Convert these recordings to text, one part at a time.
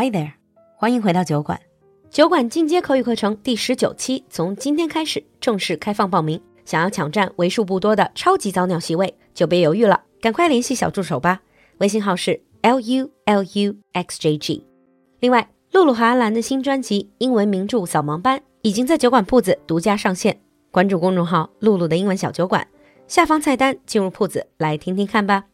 Hi there，欢迎回到酒馆。酒馆进阶口语课程第十九期从今天开始正式开放报名。想要抢占为数不多的超级早鸟席位，就别犹豫了，赶快联系小助手吧。微信号是 l u l u x j g。另外，露露和阿兰的新专辑《英文名著扫盲班》已经在酒馆铺子独家上线，关注公众号“露露的英文小酒馆”，下方菜单进入铺子来听听看吧。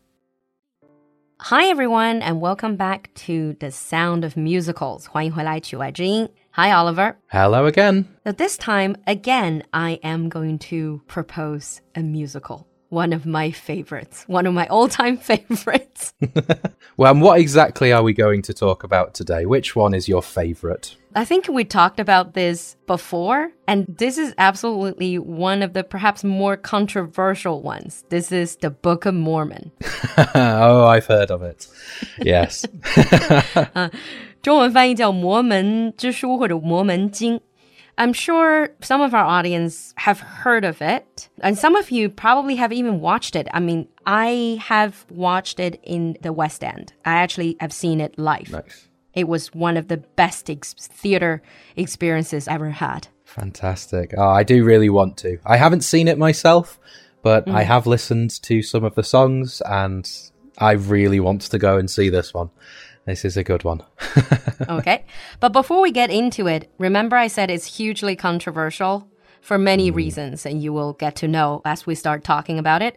Hi everyone, and welcome back to the Sound of Musicals. 欢迎回来，曲外之音。Hi Oliver. Hello again. So this time, again, I am going to propose a musical. One of my favorites, one of my all-time favorites. well, and what exactly are we going to talk about today? Which one is your favorite? I think we talked about this before, and this is absolutely one of the perhaps more controversial ones. This is the Book of Mormon. oh, I've heard of it. Yes. 中文翻译叫《摩门之书》或者《摩门经》。 I'm sure some of our audience have heard of it, and some of you probably have even watched it. I mean, I have watched it in the West End. I actually have seen it live. Nice. It was one of the best ex theater experiences I ever had. Fantastic. Oh, I do really want to. I haven't seen it myself, but mm. I have listened to some of the songs and I really want to go and see this one. This is a good one. okay. But before we get into it, remember I said it's hugely controversial for many mm. reasons, and you will get to know as we start talking about it.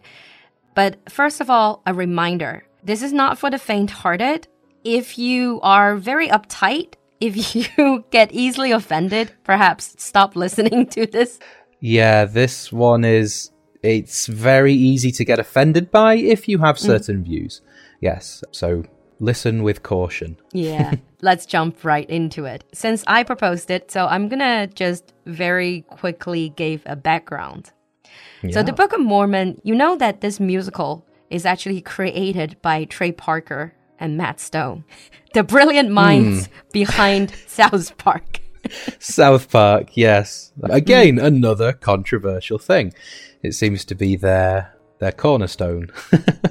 But first of all, a reminder this is not for the faint hearted if you are very uptight, if you get easily offended, perhaps stop listening to this. Yeah, this one is. It's very easy to get offended by if you have mm. certain mm. views. Yes, so listen with caution. yeah, let's jump right into it. Since I proposed it, so I'm gonna just very quickly give a background. Yeah. So, the Book of Mormon, you know that this musical is actually created by Trey Parker and Matt Stone, the brilliant minds mm. behind South Park. South Park, yes. Again, another controversial thing. It seems to be their their cornerstone.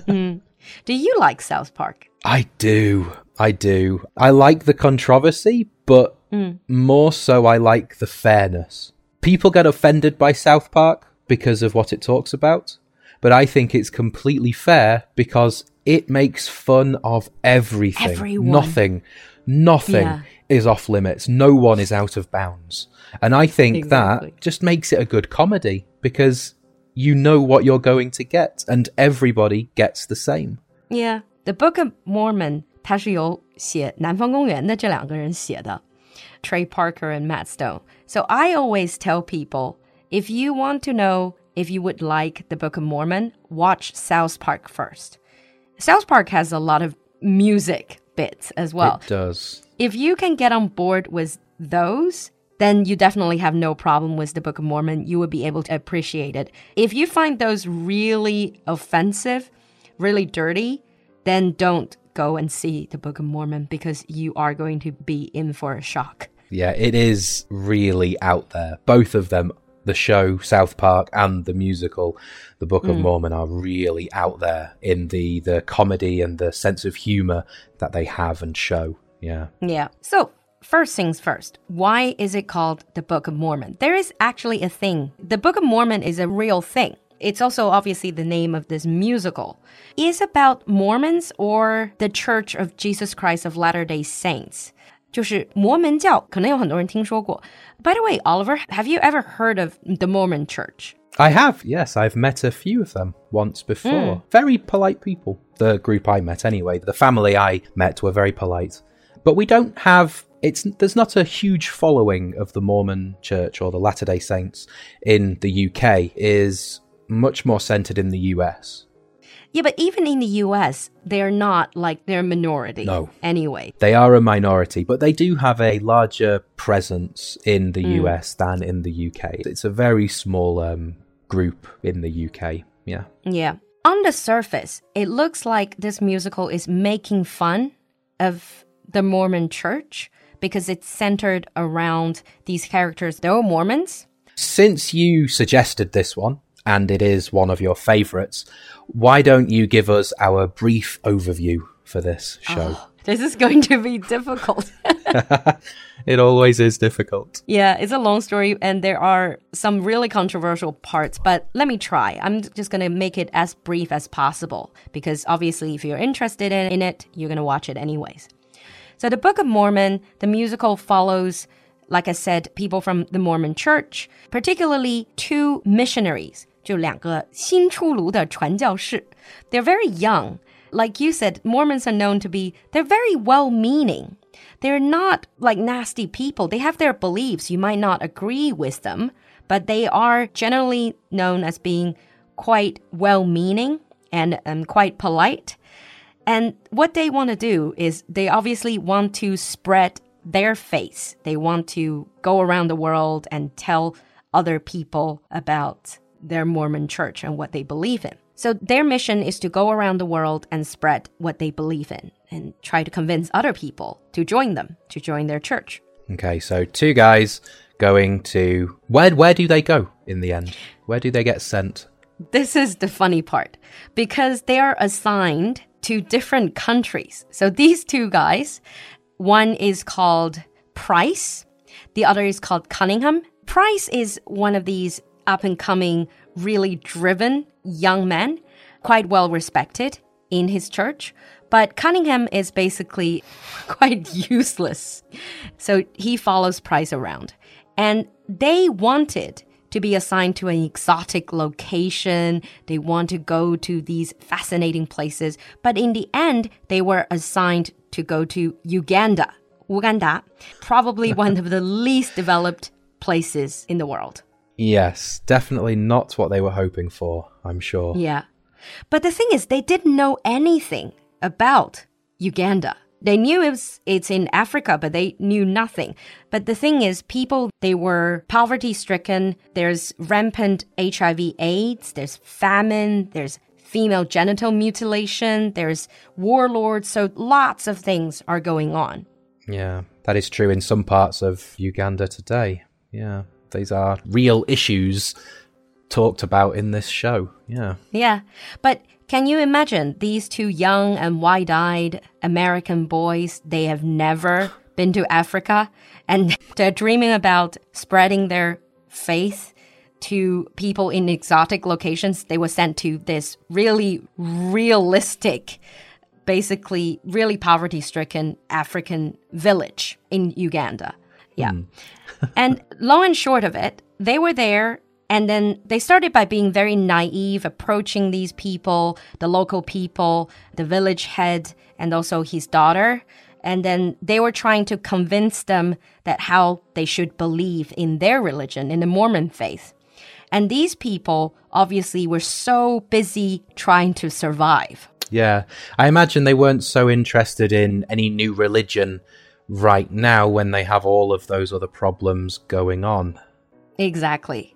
mm. Do you like South Park? I do. I do. I like the controversy, but mm. more so I like the fairness. People get offended by South Park because of what it talks about, but I think it's completely fair because it makes fun of everything. Everyone. Nothing, nothing yeah. is off limits. No one is out of bounds. And I think exactly. that just makes it a good comedy because you know what you're going to get and everybody gets the same. Yeah. The Book of Mormon 它是由写《南方公园》的这两个人写的，Trey Parker and Matt Stone. So I always tell people if you want to know if you would like the Book of Mormon, watch South Park first. South Park has a lot of music bits as well. It does. If you can get on board with those, then you definitely have no problem with the Book of Mormon. You would be able to appreciate it. If you find those really offensive, really dirty, then don't go and see the Book of Mormon because you are going to be in for a shock. Yeah, it is really out there. Both of them the show South Park and the musical The Book of mm. Mormon are really out there in the the comedy and the sense of humor that they have and show. Yeah. Yeah. So, first things first, why is it called the Book of Mormon? There is actually a thing. The Book of Mormon is a real thing. It's also obviously the name of this musical. Is about Mormons or the Church of Jesus Christ of Latter-day Saints. 就是摩门教，可能有很多人听说过。By the way, Oliver, have you ever heard of the Mormon Church? I have, yes. I've met a few of them once before. Mm. Very polite people. The group I met, anyway. The family I met were very polite. But we don't have. it's there's not a huge following of the Mormon Church or the Latter Day Saints in the UK. Is much more centered in the US. Yeah, but even in the US, they're not like they're a minority. No. Anyway. They are a minority, but they do have a larger presence in the mm. US than in the UK. It's a very small um, group in the UK. Yeah. Yeah. On the surface, it looks like this musical is making fun of the Mormon church because it's centered around these characters. They're Mormons. Since you suggested this one, and it is one of your favorites, why don't you give us our brief overview for this show. Ah, this is going to be difficult. It always is difficult. yeah, it's a long story and there are some really controversial parts, but let me try. I'm just going to make it as brief as possible because obviously, if you're interested in, in it, you're going to watch it anyways. So, the Book of Mormon, the musical follows, like I said, people from the Mormon church, particularly two missionaries. 就两个新出炉的传教士. They're very young. Like you said, Mormons are known to be, they're very well meaning. They're not like nasty people. They have their beliefs. You might not agree with them, but they are generally known as being quite well meaning and um, quite polite. And what they want to do is they obviously want to spread their faith. They want to go around the world and tell other people about their Mormon church and what they believe in. So their mission is to go around the world and spread what they believe in and try to convince other people to join them, to join their church. Okay, so two guys going to where where do they go in the end? Where do they get sent? This is the funny part because they are assigned to different countries. So these two guys, one is called Price, the other is called Cunningham. Price is one of these up and coming, really driven young men, quite well respected in his church. But Cunningham is basically quite useless. So he follows Price around. And they wanted to be assigned to an exotic location. They want to go to these fascinating places. But in the end, they were assigned to go to Uganda, Uganda, probably one of the least developed places in the world. Yes, definitely not what they were hoping for, I'm sure. Yeah. But the thing is, they didn't know anything about Uganda. They knew it was, it's in Africa, but they knew nothing. But the thing is, people, they were poverty stricken. There's rampant HIV AIDS. There's famine. There's female genital mutilation. There's warlords. So lots of things are going on. Yeah, that is true in some parts of Uganda today. Yeah, these are real issues talked about in this show. Yeah. Yeah. But can you imagine these two young and wide eyed American boys? They have never been to Africa and they're dreaming about spreading their faith to people in exotic locations. They were sent to this really realistic, basically, really poverty stricken African village in Uganda. Yeah. Hmm. and long and short of it, they were there and then they started by being very naive, approaching these people, the local people, the village head, and also his daughter. And then they were trying to convince them that how they should believe in their religion, in the Mormon faith. And these people obviously were so busy trying to survive. Yeah. I imagine they weren't so interested in any new religion right now when they have all of those other problems going on. Exactly.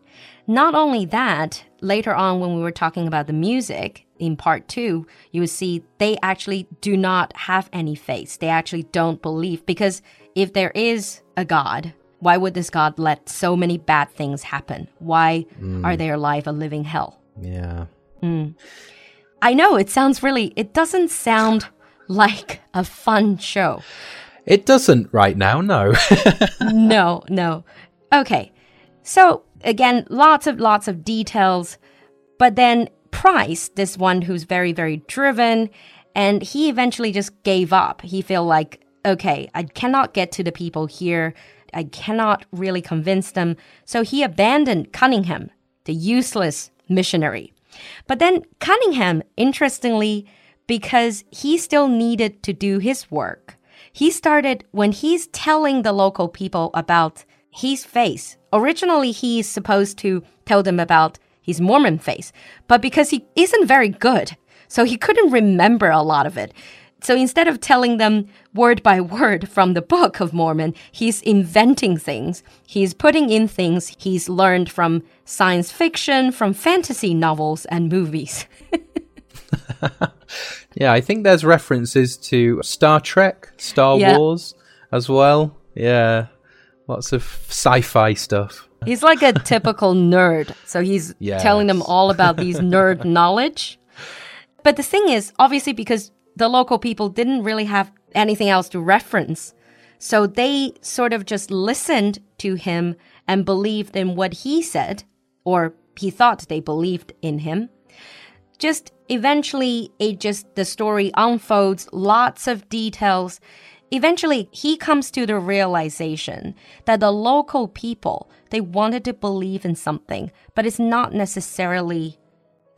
Not only that, later on when we were talking about the music in part two, you will see they actually do not have any faith. They actually don't believe because if there is a God, why would this God let so many bad things happen? Why hmm. are their life a living hell? Yeah. Hmm. I know it sounds really, it doesn't sound like a fun show. It doesn't right now, no. no, no. Okay. So again, lots of lots of details, but then Price, this one who's very very driven, and he eventually just gave up. He felt like, okay, I cannot get to the people here. I cannot really convince them. So he abandoned Cunningham, the useless missionary. But then Cunningham, interestingly, because he still needed to do his work, he started when he's telling the local people about his face. Originally, he's supposed to tell them about his Mormon face, but because he isn't very good, so he couldn't remember a lot of it. So instead of telling them word by word from the Book of Mormon, he's inventing things. He's putting in things he's learned from science fiction, from fantasy novels and movies. yeah, I think there's references to Star Trek, Star Yeah. Wars as well. Yeah. Lots of sci fi stuff. He's like a typical nerd. So he's Yes. telling them all about these nerd knowledge. But the thing is, obviously, because the local people didn't really have anything else to reference. So they sort of just listened to him and believed in what he said, or he thought they believed in him. Just eventually, it just, the story unfolds, lots of details. Eventually, he comes to the realization that the local people, they wanted to believe in something, but it's not necessarily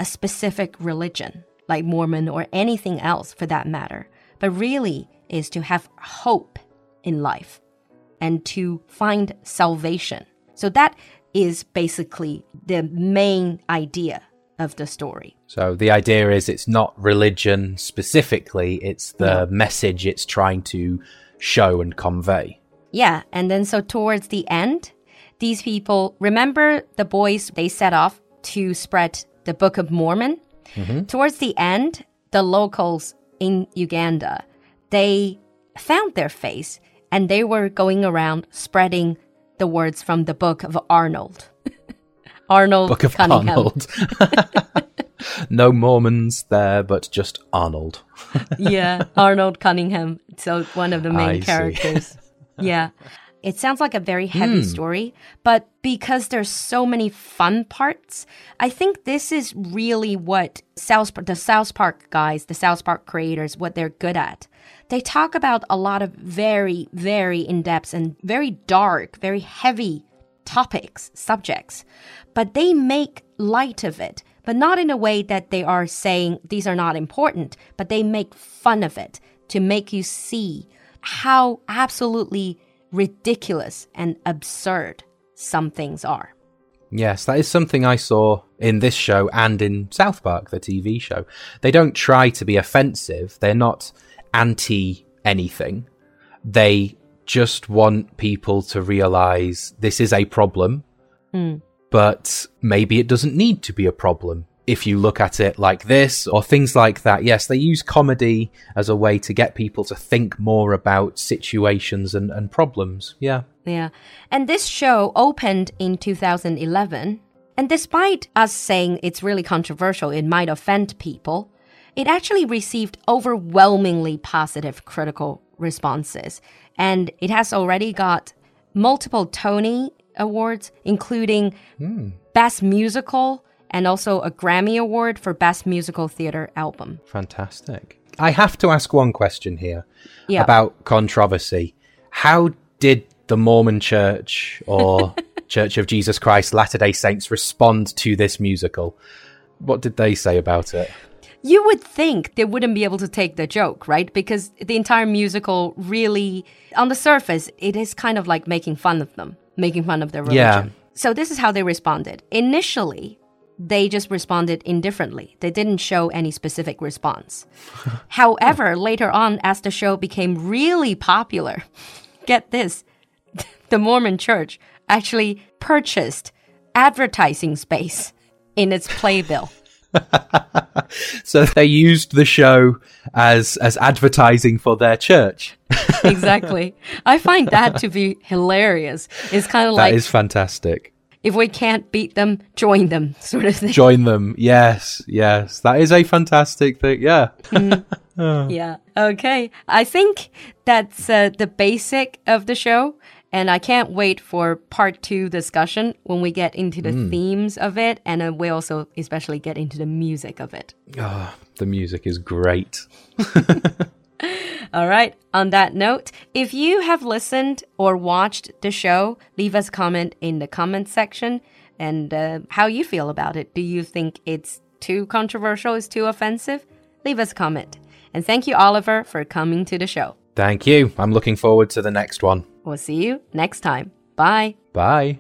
a specific religion, like Mormon or anything else for that matter, but really is to have hope in life and to find salvation. So that is basically the main idea of the story. So the idea is it's not religion specifically, it's the message it's trying to show and convey. Yeah, and then so towards the end, these people remember the boys they set off to spread the Book of Mormon. Mm-hmm. Towards the end, the locals in Uganda, they found their face and they were going around spreading the words from the book of Arnold. Arnold Book of Cunningham. Arnold. no Mormons there, but just Arnold. yeah, Arnold Cunningham. So one of the main I characters. yeah. It sounds like a very heavy hmm. story, but because there's so many fun parts, I think this is really what South the South Park guys, the South Park creators, what they're good at. They talk about a lot of very, very in-depth and very dark, very heavy topics, subjects, but they make light of it, but not in a way that they are saying these are not important, but they make fun of it to make you see how absolutely ridiculous and absurd some things are. Yes, that is something I saw in this show and in South Park, the TV show. They don't try to be offensive, they're not anti anything. They just want people to realize this is a problem, hmm. But maybe it doesn't need to be a problem if you look at it like this or things like that. Yes, they use comedy as a way to get people to think more about situations and, and problems. Yeah. Yeah. And this show opened in 2011. And despite us saying it's really controversial, it might offend people, it actually received overwhelmingly positive critical responses. And it has already got multiple Tony Awards, including hmm. Best Musical and also a Grammy Award for Best Musical Theater Album. Fantastic. I have to ask one question here Yeah. about controversy. How did the Mormon Church or Church of Jesus Christ Latter day Saints respond to this musical? What did they say about it? You would think they wouldn't be able to take the joke, right? Because the entire musical really, on the surface, it is kind of like making fun of them, making fun of their religion. Yeah. So this is how they responded. Initially, they just responded indifferently. They didn't show any specific response. However, later on, as the show became really popular, get this, the Mormon church actually purchased advertising space in its playbill. So they used the show as as advertising for their church. exactly. I find that to be hilarious. It's kind of like is fantastic. if we can't beat them, join them, sort of thing. Join them. Yes, yes. That is a fantastic thing. Yeah. Yeah. Okay. I think that's uh, the basic of the show. And I can't wait for part two discussion when we get into the themes of it. And uh, we also especially get into the music of it. Oh, the music is great. All right. On that note, if you have listened or watched the show, leave us a comment in the comment section and uh, how you feel about it. Do you think it's too controversial? Is too offensive? Leave us a comment. And thank you, Oliver, for coming to the show. Thank you. I'm looking forward to the next one. We'll see you next time. Bye. Bye.